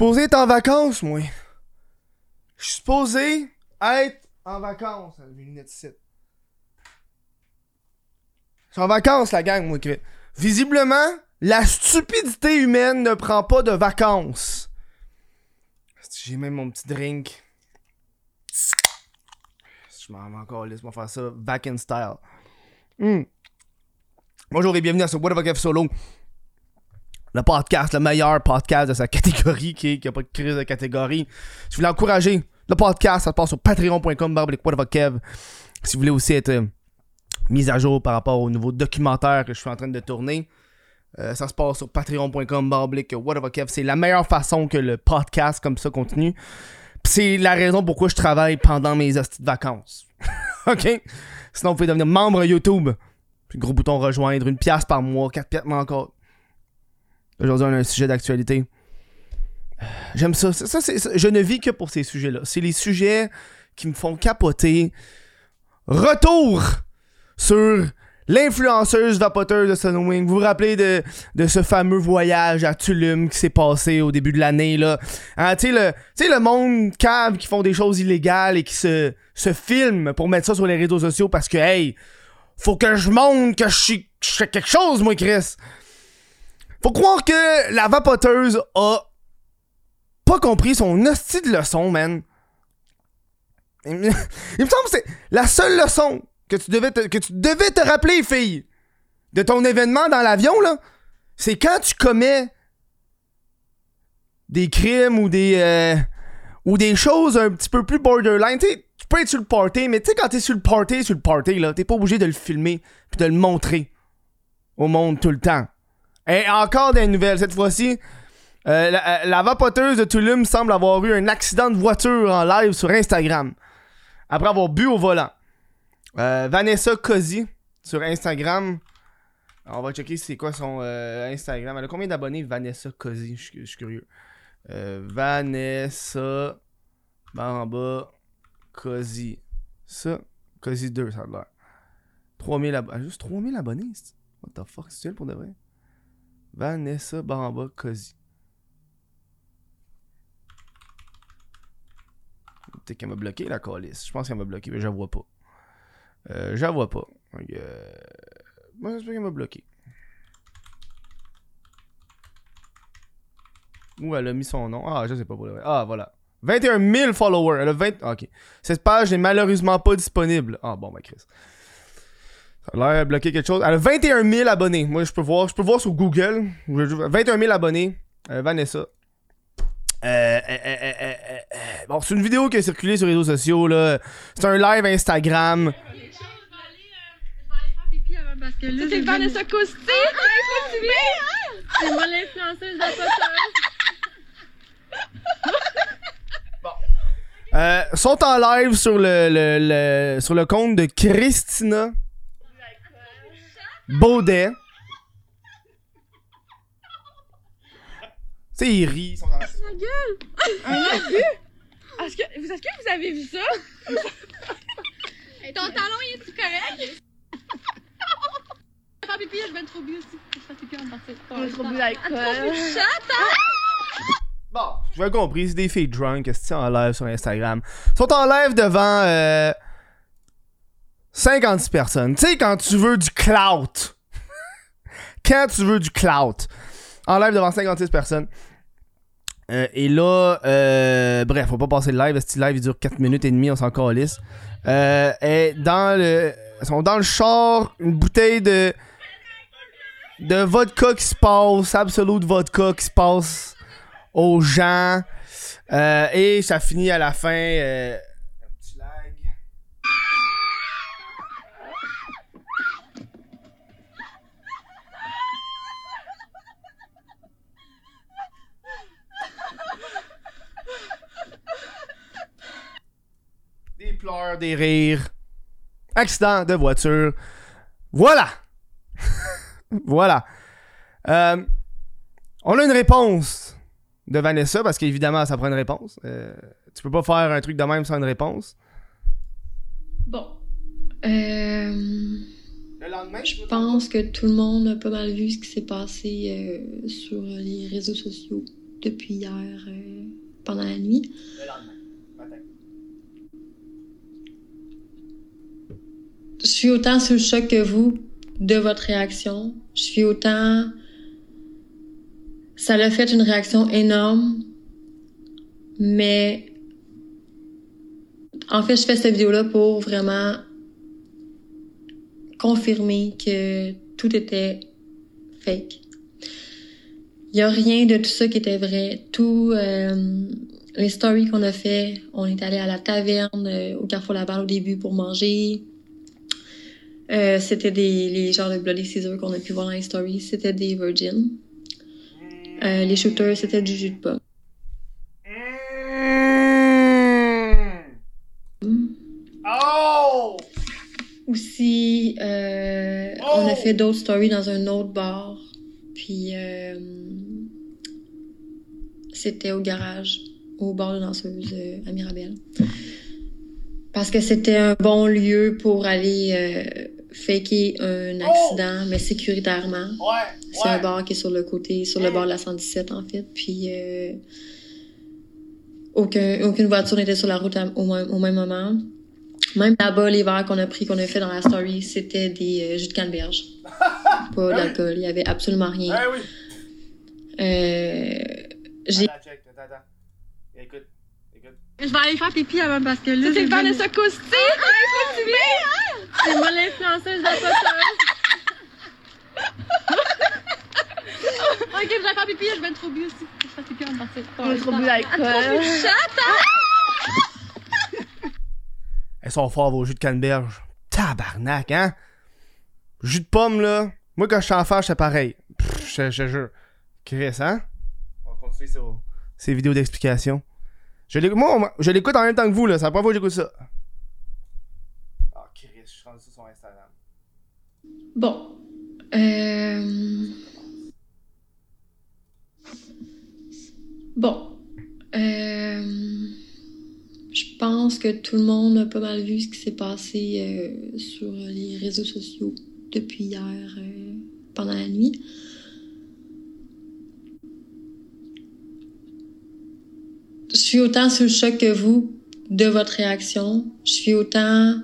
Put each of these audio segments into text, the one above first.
supposé être en vacances, moi. Je suis supposé être en vacances. Je suis en vacances, la gang, moi. Visiblement, la stupidité humaine ne prend pas de vacances. J'ai même mon petit drink. Je m'en vais encore laisse-moi faire ça back in style. Hmm. Bonjour et bienvenue à ce What the Fuck Solo. Le podcast, le meilleur podcast de sa catégorie qui n'a pas de crise de catégorie. Si vous voulez encourager le podcast, ça se passe sur patreon.com. Si vous voulez aussi être euh, mis à jour par rapport au nouveau documentaire que je suis en train de tourner, euh, ça se passe sur patreon.com. C'est la meilleure façon que le podcast comme ça continue. C'est la raison pourquoi je travaille pendant mes de vacances. ok? Sinon, vous pouvez devenir membre YouTube. Gros bouton rejoindre, une pièce par mois, quatre pièces encore. Aujourd'hui, on a un sujet d'actualité. J'aime ça. Ça. Je ne vis que pour ces sujets-là. C'est les sujets qui me font capoter. Retour sur l'influenceuse vapoteuse de Sunwing. Vous vous rappelez de, de ce fameux voyage à Tulum qui s'est passé au début de l'année, là? Hein, tu sais, le, le monde cave qui font des choses illégales et qui se, se filment pour mettre ça sur les réseaux sociaux parce que, hey, faut que je montre que je suis quelque chose, moi, Chris. Faut croire que la vapoteuse a pas compris son hostie de leçon, man. Il me, semble que c'est la seule leçon que tu devais te, que tu devais te rappeler, fille, de ton événement dans l'avion, là. C'est quand tu commets des crimes ou des euh, ou des choses un petit peu plus borderline. Tu sais, tu peux être sur le party, mais tu sais, quand t'es sur le party, sur le party, là, t'es pas obligé de le filmer puis de le montrer au monde tout le temps. Et encore des nouvelles, cette fois-ci. euh, la, la vapoteuse de Tulum semble avoir eu un accident de voiture en live sur Instagram. Après avoir bu au volant. Euh, Vanessa Cozy sur Instagram. On va checker c'est quoi son euh, Instagram. Elle a combien d'abonnés, Vanessa Cozy Je suis- curieux. Euh, Vanessa Bamba Cozy. Ça, Cozy 2, ça a l'air. 3000 abonnés. Juste 3000 abonnés. What the fuck, c'est elle pour de vrai? Vanessa Bamba Cozy. Peut-être qu'elle m'a bloqué la calice. Je pense qu'elle m'a bloqué, mais je la vois pas. Euh, je la vois pas. Donc, euh... Moi, j'espère qu'elle m'a bloqué. Où elle a mis son nom? Ah, je sais pas pour le vrai. Ah, voilà. 21 000 followers. Elle a 20... ah, ok. Cette page n'est malheureusement pas disponible. Ah, bon, bah, Chris. Ça a l'air bloqué quelque chose. Elle a 21 000 abonnés. Moi, je peux voir, je peux voir sur Google. Je- 21 000 abonnés. Euh, Vanessa. Euh, euh, euh, bon, c'est une vidéo qui a circulé sur les réseaux sociaux. là. C'est un live Instagram. J'ai Vanessa Costi! C'est moi l'influenceuse de. Euh, sont en live sur le, le, le- sur le compte de Christina Baudet. Tu sais, ils rient. ils sont dans- Un abus! Est-ce que, vous- est-ce que vous avez vu ça? Ton talon, il est-tu correct? Faire pipi, je vais être trop bu aussi. Je fais pipi en partie. On est trop bu d'alcool. Bon, je vais compris, c'est des filles drunk, est en live sur Instagram? Ils sont en live devant euh, 56 personnes. Tu sais, quand tu veux du clout. quand tu veux du clout. En live devant 56 personnes. Euh, et là, euh, bref, faut pas passer le live. Ce live, il dure 4 minutes et demie, on s'en calisse. Euh, et dans le. Ils sont dans le char, une bouteille de. De vodka qui se passe, absolute vodka qui se passe aux gens. Euh, et ça finit à la fin. euh, un petit lag. Des pleurs, des rires. Accident de voiture. Voilà. voilà. Euh, on a une réponse de Vanessa parce qu'évidemment ça prend une réponse. Euh, tu peux pas faire un truc de même sans une réponse. Bon. Euh, Le lendemain, je pense que tout le monde a pas mal vu ce qui s'est passé euh, sur les réseaux sociaux depuis hier pendant la nuit. Le lendemain, matin. Je suis autant sous le choc que vous de votre réaction. Je suis autant. Ça l'a fait une réaction énorme, mais en fait, je fais cette vidéo-là pour vraiment confirmer que tout était fake. Il y a rien de tout ça qui était vrai. Tout euh, les stories qu'on a fait, on est allé à la taverne euh, au Carrefour Laval au début pour manger. Euh, c'était des les genres de Bloody Caesar qu'on a pu voir dans les stories, c'était des Virgin. Euh, les shooters, c'était du jus de pomme. Oh! Aussi, euh, on a fait d'autres stories dans un autre bar. Puis, c'était au garage, au bar de danseuse à Mirabel. Parce que c'était un bon lieu pour aller euh, faker un accident, mais sécuritairement. Ouais, C'est un bar qui est sur le côté, sur le bord de la 117 en fait. Puis euh, aucun, aucune voiture n'était sur la route à- au, même- au même moment. Même là-bas, les verres qu'on a pris, qu'on a fait dans la story, c'était des euh, jus de canneberge. Pas d'alcool. Il y avait absolument rien. Ouais, oui. Euh, j'ai Attends, check, attends, attends. Écoute, écoute. Je vais aller faire pipi avant parce que là. C'est le! C'est moi l'influenceuse de la ok, je vais faire pipi, je vais être trop bu aussi. Je vais faire pipi avant de partir. On est trop bu d'alcool. Elles sont forts vos jus de canneberge. Tabarnak, hein? Jus de pomme, là. Moi, quand je suis enfant, j'étais pareil. Pff, Je je te jure. Chris, hein? On va continuer sur ces vidéos d'explication. Je l'écoute, moi, je l'écoute en même temps que vous, là. C'est la première fois que j'écoute ça. Ah, Chris, je suis rendu sur son Instagram. Bon. Euh... Euh... Je pense que tout le monde a pas mal vu ce qui s'est passé euh, sur les réseaux sociaux depuis hier pendant la nuit. Je suis autant sous le choc que vous de votre réaction. Je suis autant...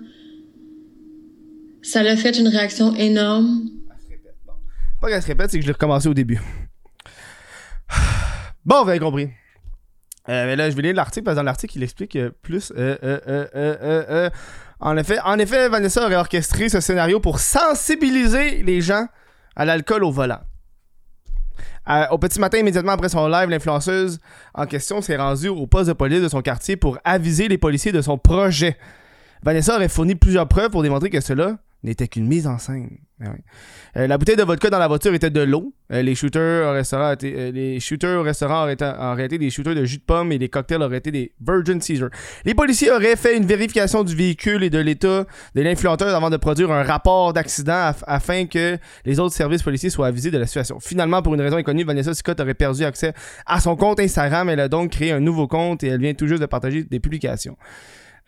Ça l'a fait une réaction énorme. Pas qu'elle se répète, c'est que je l'ai recommencé au début. Bon, vous avez compris. Euh, mais là, je vais lire l'article parce que dans l'article, il explique euh, plus. euh. En, effet, en effet, Vanessa aurait orchestré ce scénario pour sensibiliser les gens à l'alcool au volant. Au petit matin, immédiatement après son live, l'influenceuse en question s'est rendue au poste de police de son quartier pour aviser les policiers de son projet. Vanessa aurait fourni plusieurs preuves pour démontrer que cela n'était qu'une mise en scène. Oui. Euh, la bouteille de vodka dans la voiture était de l'eau. Euh, les shooters au restaurant euh, auraient été, des shooters de jus de pomme et les cocktails auraient été des Virgin Caesar. Les policiers auraient fait une vérification du véhicule et de l'état de l'influenceuse avant de produire un rapport d'accident af- afin que les autres services policiers soient avisés de la situation. Finalement, pour une raison inconnue, Vanessa Scott aurait perdu accès à son compte Instagram. Elle a donc créé un nouveau compte et elle vient tout juste de partager des publications.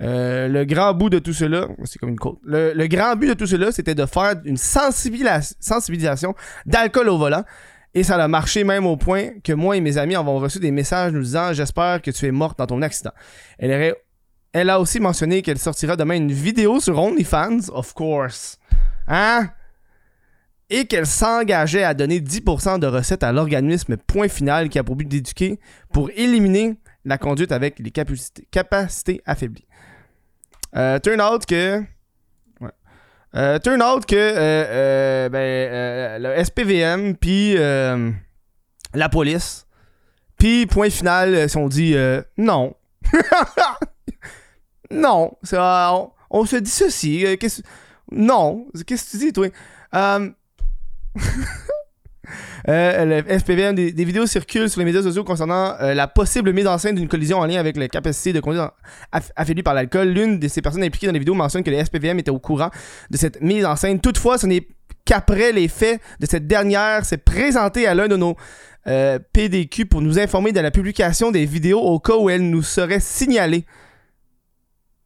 Euh, le grand bout de tout cela, c'est comme une côte. Le, grand but de tout cela, c'était de faire une sensibilis- sensibilisation d'alcool au volant. Et ça a marché même au point que moi et mes amis avons reçu des messages nous disant J'espère que tu es morte dans ton accident. Elle, a aussi mentionné qu'elle sortira demain une vidéo sur OnlyFans, of course. Hein? Et qu'elle s'engageait à donner 10% de recettes à l'organisme Point Final qui a pour but d'éduquer pour éliminer la conduite avec les capacités affaiblies. Euh, turn out que. Euh, turn out que euh, ben, le SPVM, puis la police, puis point final, se sont dit non. non. On, on se euh, qu'est-ce- non. Qu'est-ce que tu dis, toi? euh, SPVM, des, vidéos circulent sur les médias sociaux concernant euh, la possible mise en scène d'une collision en lien avec la capacité de conduire aff- affaiblie par l'alcool. L'une de ces personnes impliquées dans les vidéos mentionne que le SPVM était au courant de cette mise en scène. Toutefois, ce n'est qu'après les faits de cette dernière s'est présentée à l'un de nos euh, PDQ pour nous informer de la publication des vidéos au cas où elle nous serait signalée.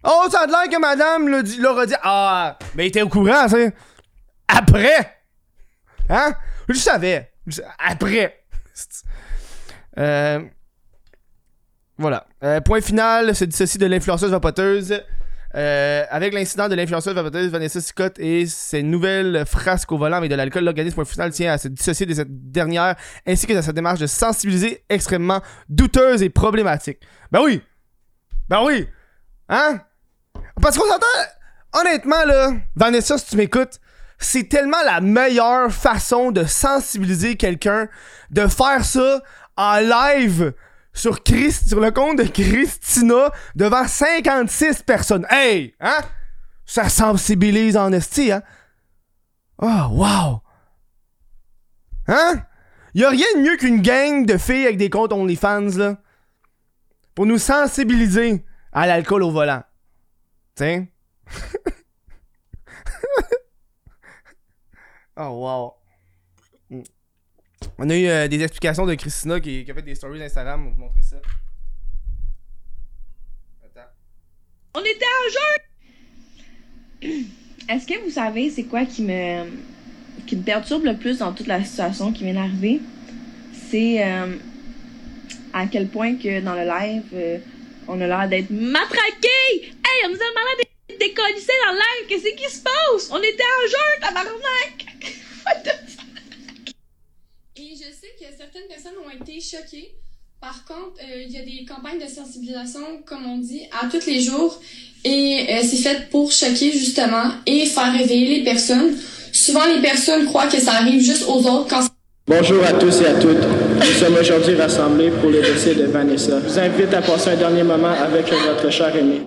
Oh, ça a l'air que madame l'a dit- leur a dit Ah, mais il était au courant, ça. Après. Hein? Je savais. Après. Euh, voilà. Euh, point final, se dissocie de l'influenceuse vapoteuse. Euh, avec l'incident de l'influenceuse vapoteuse Vanessa Scott et ses nouvelles frasques au volant avec de l'alcool, l'organisme point final tient à se dissocier de cette dernière ainsi que de sa démarche de sensibiliser extrêmement douteuse et problématique. Ben oui! Ben oui! Hein? Parce qu'on s'entend, honnêtement, là, Vanessa, si tu m'écoutes, c'est tellement la meilleure façon de sensibiliser quelqu'un de faire ça en live sur, Christ, sur le compte de Christina devant 56 personnes. Hey! Hein? Ça sensibilise en esti, hein? Oh, wow! Hein? Y a rien de mieux qu'une gang de filles avec des comptes OnlyFans, là. Pour nous sensibiliser à l'alcool au volant. Tiens. oh, wow. Mm. On a eu euh, des explications de Christina qui, a fait des stories Instagram. On vous montrer ça. Attends. On était en jeu! Est-ce que vous savez c'est quoi qui me qui me perturbe le plus dans toute la situation qui vient d'arriver? C'est euh, à quel point que dans le live, euh, on a l'air d'être matraqués! Hey, on nous a demandé d'être décollissés dans le live! Qu'est-ce qui se passe? On était en jeu, tabarnak! What the fuck? Et je sais que certaines personnes ont été. Par contre, euh, il y a des campagnes de sensibilisation, comme on dit, à tous les jours. Et euh, c'est fait pour choquer, justement, et faire réveiller les personnes. Souvent, les personnes croient que ça arrive juste aux autres quand Bonjour à tous et à toutes. Nous sommes aujourd'hui rassemblés pour le décès de Vanessa. Je vous invite à passer un dernier moment avec votre cher aimé.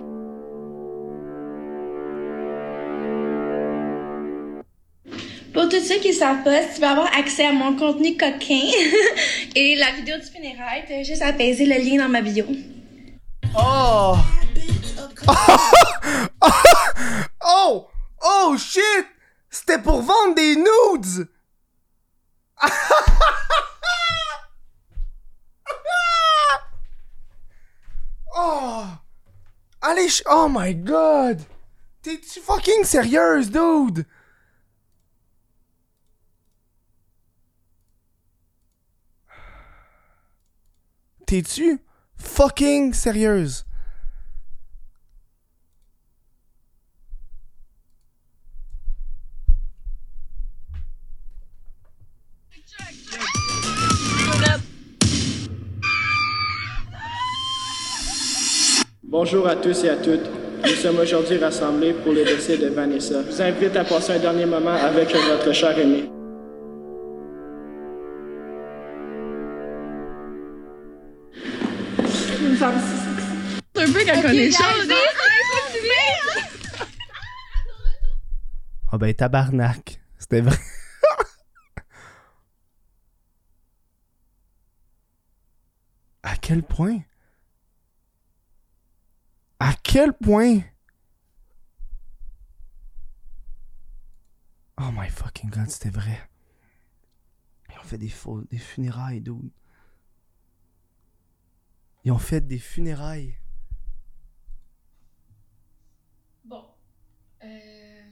Pour tous ceux qui savent pas, tu peux avoir accès à mon contenu coquin et la vidéo du funérail, t'as juste à le lien dans ma bio. Oh! oh! Oh shit! C'était pour vendre des nudes! oh! Allez, oh my god! T'es-tu fucking sérieuse, dude? T'es-tu fucking sérieuse? Bonjour à tous et à toutes. Nous sommes aujourd'hui rassemblés pour le décès de Vanessa. Je vous invite à passer un dernier moment avec votre cher aimé. Qu'elle connaît chaud, Ah ben tabarnak. C'était vrai. à quel point? À quel point? Oh my fucking god, c'était vrai. Ils ont fait des faux, des funérailles, dude. Ils ont fait des funérailles. Bon. Euh,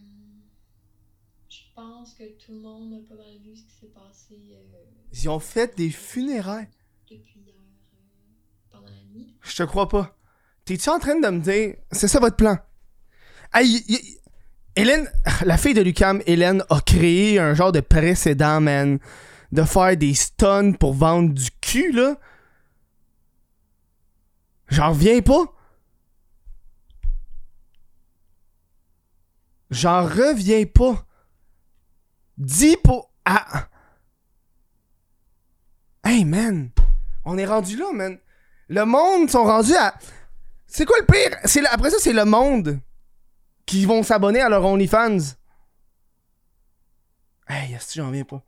je pense que tout le monde a pas mal vu ce qui s'est passé euh, Ils ont fait des funérailles. depuis hier euh, pendant la nuit? Je te crois pas. T'es-tu en train de me dire, c'est ça votre plan? Y- Hélène, la fille de Lucam, Hélène, a créé un genre de précédent, man. De faire des stuns pour vendre du cul, là. J'en reviens pas. J'en reviens pas. Dis pour. Ah. Hey, man. On est rendu là, man. Le monde sont rendus à. C'est quoi le pire? C'est Après ça, c'est le monde qui vont s'abonner à leur OnlyFans. Hey, est-ce que j'en viens pas?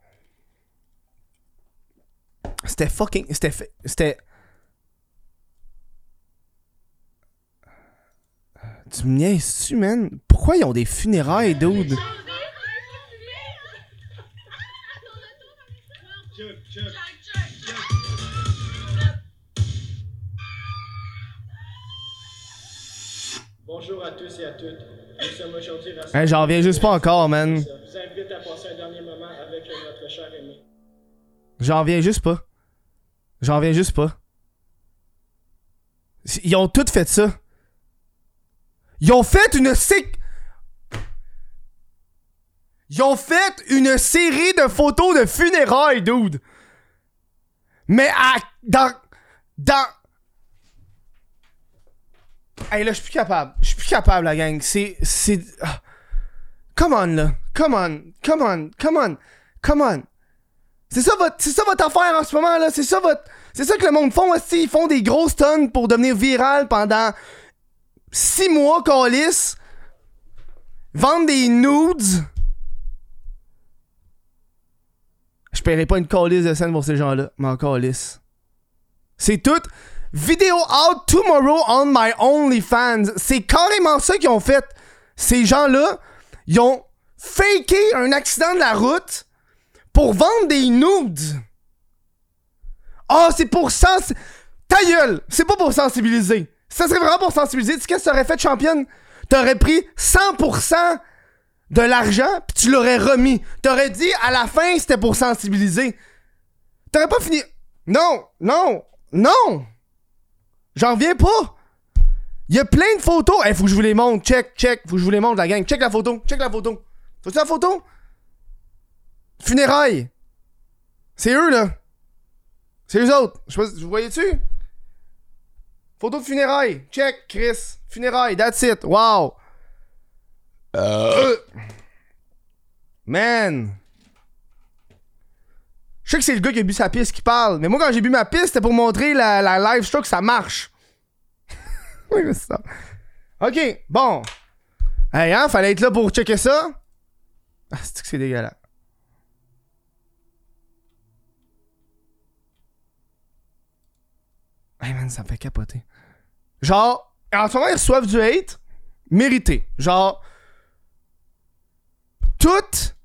C'était fucking. C'était. C'était. Tu me niaises-tu, man? Pourquoi ils ont des funérailles, dude? Tous et à toutes. Nous sommes aujourd'hui rassemblés. Hey, j'en reviens juste pas encore, man. Je vous invite à passer un dernier moment avec votre cher aimé. J'en reviens juste pas. J'en reviens juste pas. Ils ont tous fait ça. Ils ont fait une sé- Ils ont fait une série de photos de funérailles, dude. Mais à... dans... Dans... Hey, là, je suis plus capable. Je suis plus capable, la gang. C'est... C'est... ah. Come on, là. Come on. Come on. Come on. Come on. C'est ça votre, c'est ça votre affaire en ce moment, là. C'est ça votre... C'est ça que le monde font aussi. Ils font des grosses tonnes pour devenir viral pendant six mois, calice. Vendre des nudes. Je paierai pas une calice de scène pour ces gens-là. Mais en. C'est tout. Video out tomorrow on my OnlyFans. C'est carrément ça qu'ils ont fait. Ces gens-là, ils ont faké un accident de la route pour vendre des nudes. Ah, c'est pour sens... Ta gueule! C'est pas pour sensibiliser. Ça serait vraiment pour sensibiliser. Tu sais qu'est-ce que t'aurais fait, championne? T'aurais pris 100% de l'argent, puis tu l'aurais remis. T'aurais dit, à la fin, c'était pour sensibiliser. T'aurais pas fini... Non! Non! Non! J'en reviens pas! Il y a plein de photos. Eh, faut que je vous les montre. Check, check. Faut que je vous les montre, la gang. Check la photo. Check la photo. Tu la photo? Funérailles. C'est eux, là. C'est eux autres. Je sais pas, vous voyez-tu? Photo de funérailles. Check, Chris. Funérailles, that's it. Wow. Euh. Man. Je sais que c'est le gars qui a bu sa piste qui parle, mais moi, quand j'ai bu ma piste, c'était pour montrer la, la live show que ça marche. oui, c'est ça. Ok, bon. Hey, hein, fallait être là pour checker ça. Ah, c'est que c'est dégueulasse. Hey man, ça me fait capoter. Genre, en ce moment, ils reçoivent du hate mérité. Genre, toute,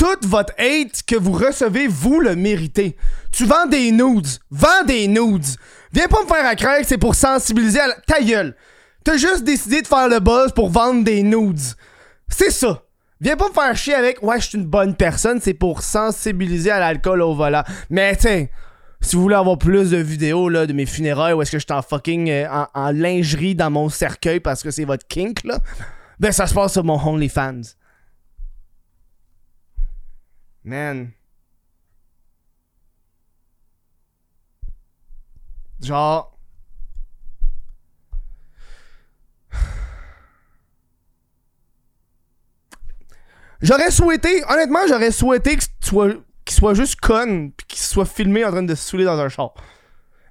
toute votre hate que vous recevez, vous le méritez. Tu vends des nudes. Vends des nudes. Viens pas me faire à c'est pour sensibiliser à la... Ta gueule. T'as juste décidé de faire le buzz pour vendre des nudes. C'est ça. Viens pas me faire chier avec ouais, je suis une bonne personne, c'est pour sensibiliser à l'alcool au volant. Mais tiens, si vous voulez avoir plus de vidéos là, de mes funérailles où est-ce que je suis en fucking euh, en lingerie dans mon cercueil parce que c'est votre kink là, ben ça se passe sur mon OnlyFans. Man. Genre. J'aurais souhaité, honnêtement, j'aurais souhaité que tu sois- qu'il soit juste con puis qu'il soit filmé en train de se saouler dans un char.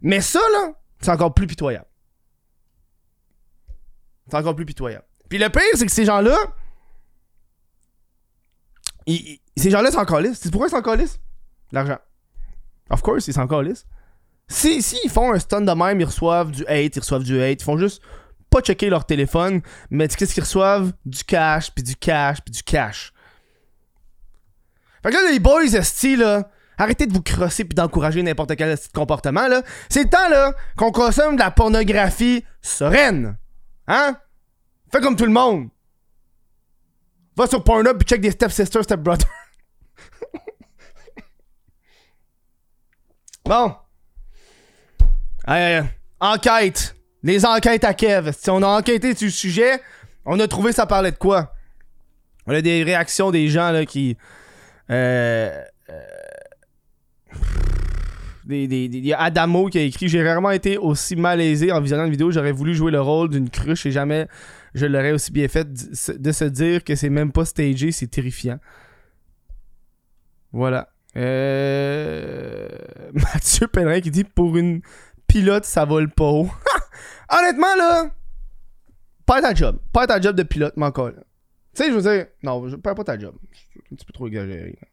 Mais ça, là, c'est encore plus pitoyable. C'est encore plus pitoyable. Puis le pire, c'est que ces gens-là. Ces gens-là sont encore lisses. C'est pourquoi ils sont encore lisses? L'argent. Of course, ils sont encore lisses. Si, si ils font un stun de même, ils reçoivent du hate, ils reçoivent du hate, ils font juste pas checker leur téléphone, mais qu'est-ce qu'ils reçoivent? Du cash, puis du cash, puis du cash. Fait que là, les boys, esti, là, arrêtez de vous crosser puis d'encourager n'importe quel esti de comportement, là. C'est le temps, là, qu'on consomme de la pornographie sereine. Hein? Fais comme tout le monde. Va sur Pornhub puis check des step-sisters, step-brothers. bon. Aïe, aïe, aïe. Enquête. Les enquêtes à Kev. Si on a enquêté sur le sujet, on a trouvé ça parlait de quoi? On a des réactions des gens là qui. Euh, il y a Adamo qui a écrit J'ai rarement été aussi malaisé en visionnant une vidéo. J'aurais voulu jouer le rôle d'une cruche et jamais je l'aurais aussi bien fait. De se dire que c'est même pas stagé, c'est terrifiant. Voilà. Euh... Mathieu Pellerin qui dit Pour une pilote, ça vole pas haut. Honnêtement, là, perds ta job. Perds ta job de pilote, là. Tu sais, je veux dire, non, je perds pas ta job. C'est un petit peu trop exagéré. là.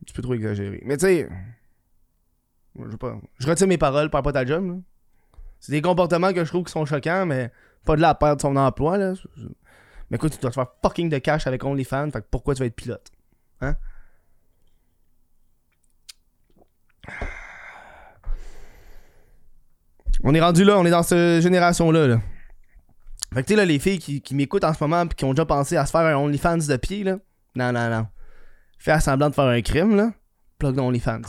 Un petit peu trop exagéré. Mais tu sais, je pas. Je retire mes paroles, perds pas ta job. là. C'est des comportements que je trouve qui sont choquants, mais pas de là à perdre son emploi. Là. Mais écoute, tu dois te faire fucking de cash avec OnlyFans, pourquoi tu vas être pilote? Hein? On est rendu là, on est dans cette génération-là. Là. Fait que tu sais, là, les filles qui, qui m'écoutent en ce moment pis qui ont déjà pensé à se faire un OnlyFans de pied, là. Non, non, non. Fais semblant de faire un crime, là. Plug dans OnlyFans.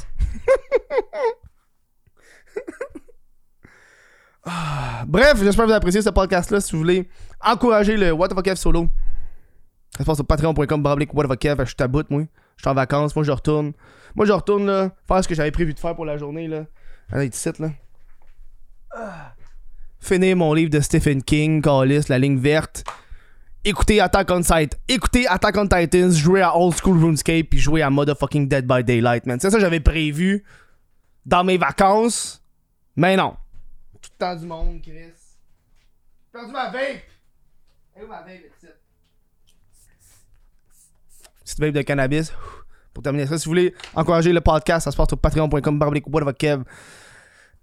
Ah, Bref, j'espère que vous avez apprécié ce podcast-là. Si vous voulez encourager le What the fuck solo, ça se passe sur patreon.com, What the. Je bout, moi. Je suis en vacances, moi je retourne. Moi je retourne, là, faire ce que j'avais prévu de faire pour la journée, là. Allez, là. Finir mon livre de Stephen King, Callis, La ligne verte. Écoutez Attack on Titan. Écoutez Attack on Titans, jouer à Old School RuneScape, puis jouer à motherfucking Dead by Daylight, man. C'est ça que j'avais prévu dans mes vacances. Mais non. Tout le temps du monde, Chris. J'ai perdu ma vape. Et où ma vape, ici? Petite vape de cannabis. Pour terminer ça, si vous voulez encourager le podcast, ça se passe sur patreon.com Kev.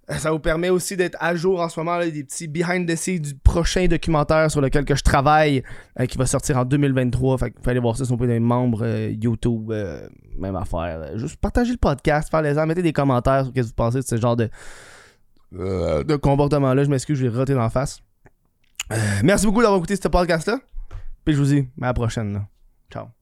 Ça vous permet aussi d'être à jour en ce moment, là, des petits behind the scenes du prochain documentaire sur lequel que je travaille, euh, qui va sortir en 2023. Fait que vous allez voir ça sur mes membres euh, YouTube, euh, même affaire. Juste partager le podcast, faire les mettez des commentaires sur ce que vous pensez de ce genre de, euh, de comportement-là. Je m'excuse, je vais roter d'en face. Euh, merci beaucoup d'avoir écouté ce podcast-là. Puis je vous dis à la prochaine. Ciao.